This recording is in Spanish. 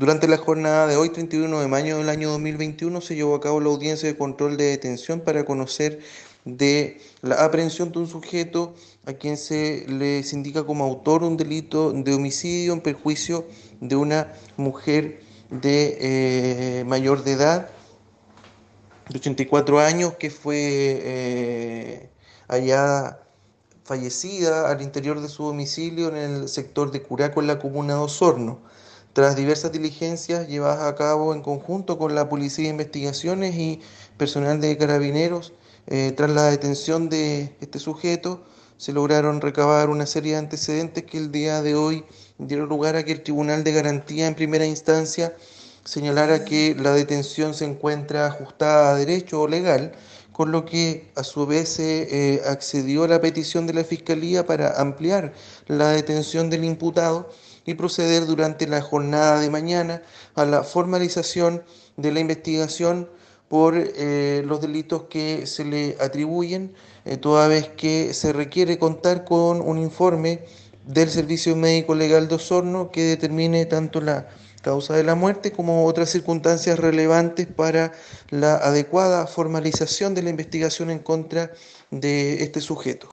Durante la jornada de hoy, 31 de mayo del año 2021, se llevó a cabo la audiencia de control de detención para conocer de la aprehensión de un sujeto a quien se les indica como autor un delito de homicidio en perjuicio de una mujer de eh, mayor de edad, de 84 años, que fue eh, allá fallecida al interior de su domicilio en el sector de Curaco, en la comuna de Osorno. Tras diversas diligencias llevadas a cabo en conjunto con la Policía de Investigaciones y personal de carabineros, eh, tras la detención de este sujeto, se lograron recabar una serie de antecedentes que el día de hoy dieron lugar a que el Tribunal de Garantía en primera instancia señalara que la detención se encuentra ajustada a derecho o legal, con lo que a su vez se eh, accedió a la petición de la Fiscalía para ampliar la detención del imputado y proceder durante la jornada de mañana a la formalización de la investigación por eh, los delitos que se le atribuyen, eh, toda vez que se requiere contar con un informe del Servicio Médico Legal de Osorno que determine tanto la causa de la muerte como otras circunstancias relevantes para la adecuada formalización de la investigación en contra de este sujeto.